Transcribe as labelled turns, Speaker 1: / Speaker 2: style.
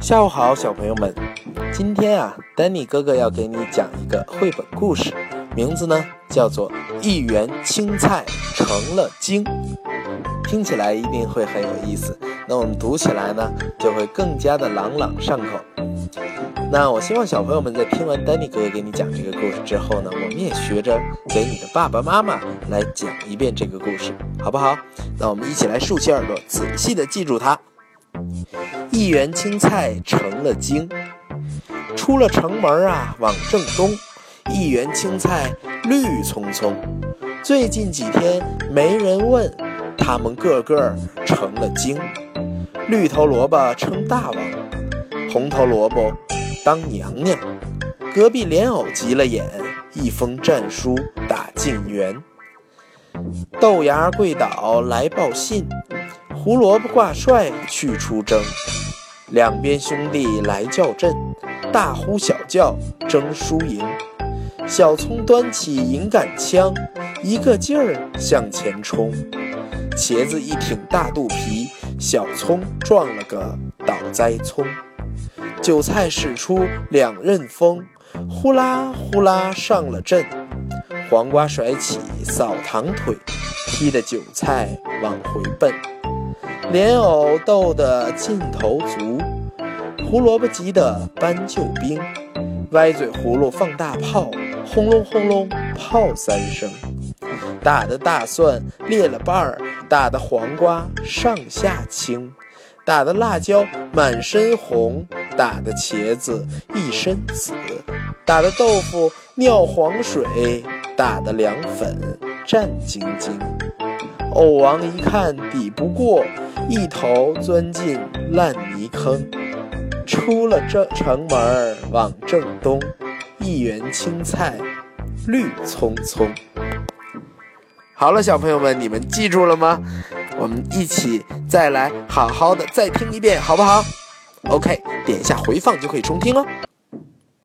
Speaker 1: 下午好，小朋友们。今天啊，丹尼哥哥要给你讲一个绘本故事，名字呢叫做《一园青菜成了精》，听起来一定会很有意思。那我们读起来呢，就会更加的朗朗上口。那我希望小朋友们在听完丹尼哥哥给你讲这个故事之后呢，我们也学着给你的爸爸妈妈来讲一遍这个故事，好不好？那我们一起来竖起耳朵，仔细的记住它。一园青菜成了精，出了城门啊，往正东，一园青菜绿葱葱。最近几天没人问，他们个个成了精。绿头萝卜称大王，红头萝卜当娘娘。隔壁莲藕急了眼，一封战书打进园。豆芽跪倒来报信。胡萝卜挂帅去出征，两边兄弟来叫阵，大呼小叫争输赢。小葱端起银杆枪，一个劲儿向前冲。茄子一挺大肚皮，小葱撞了个倒栽葱。韭菜使出两刃锋，呼啦呼啦上了阵。黄瓜甩起扫堂腿，踢得韭菜往回奔。莲藕斗得劲头足，胡萝卜急得搬救兵，歪嘴葫芦放大炮，轰隆轰隆炮三声，打的大蒜裂了瓣儿，打的黄瓜上下青，打的辣椒满身红，打的茄子一身紫，打的豆腐尿黄水，打的凉粉战兢兢。藕王一看抵不过。一头钻进烂泥坑，出了这城门往正东，一园青菜绿葱葱。好了，小朋友们，你们记住了吗？我们一起再来好好的再听一遍，好不好？OK，点一下回放就可以重听哦。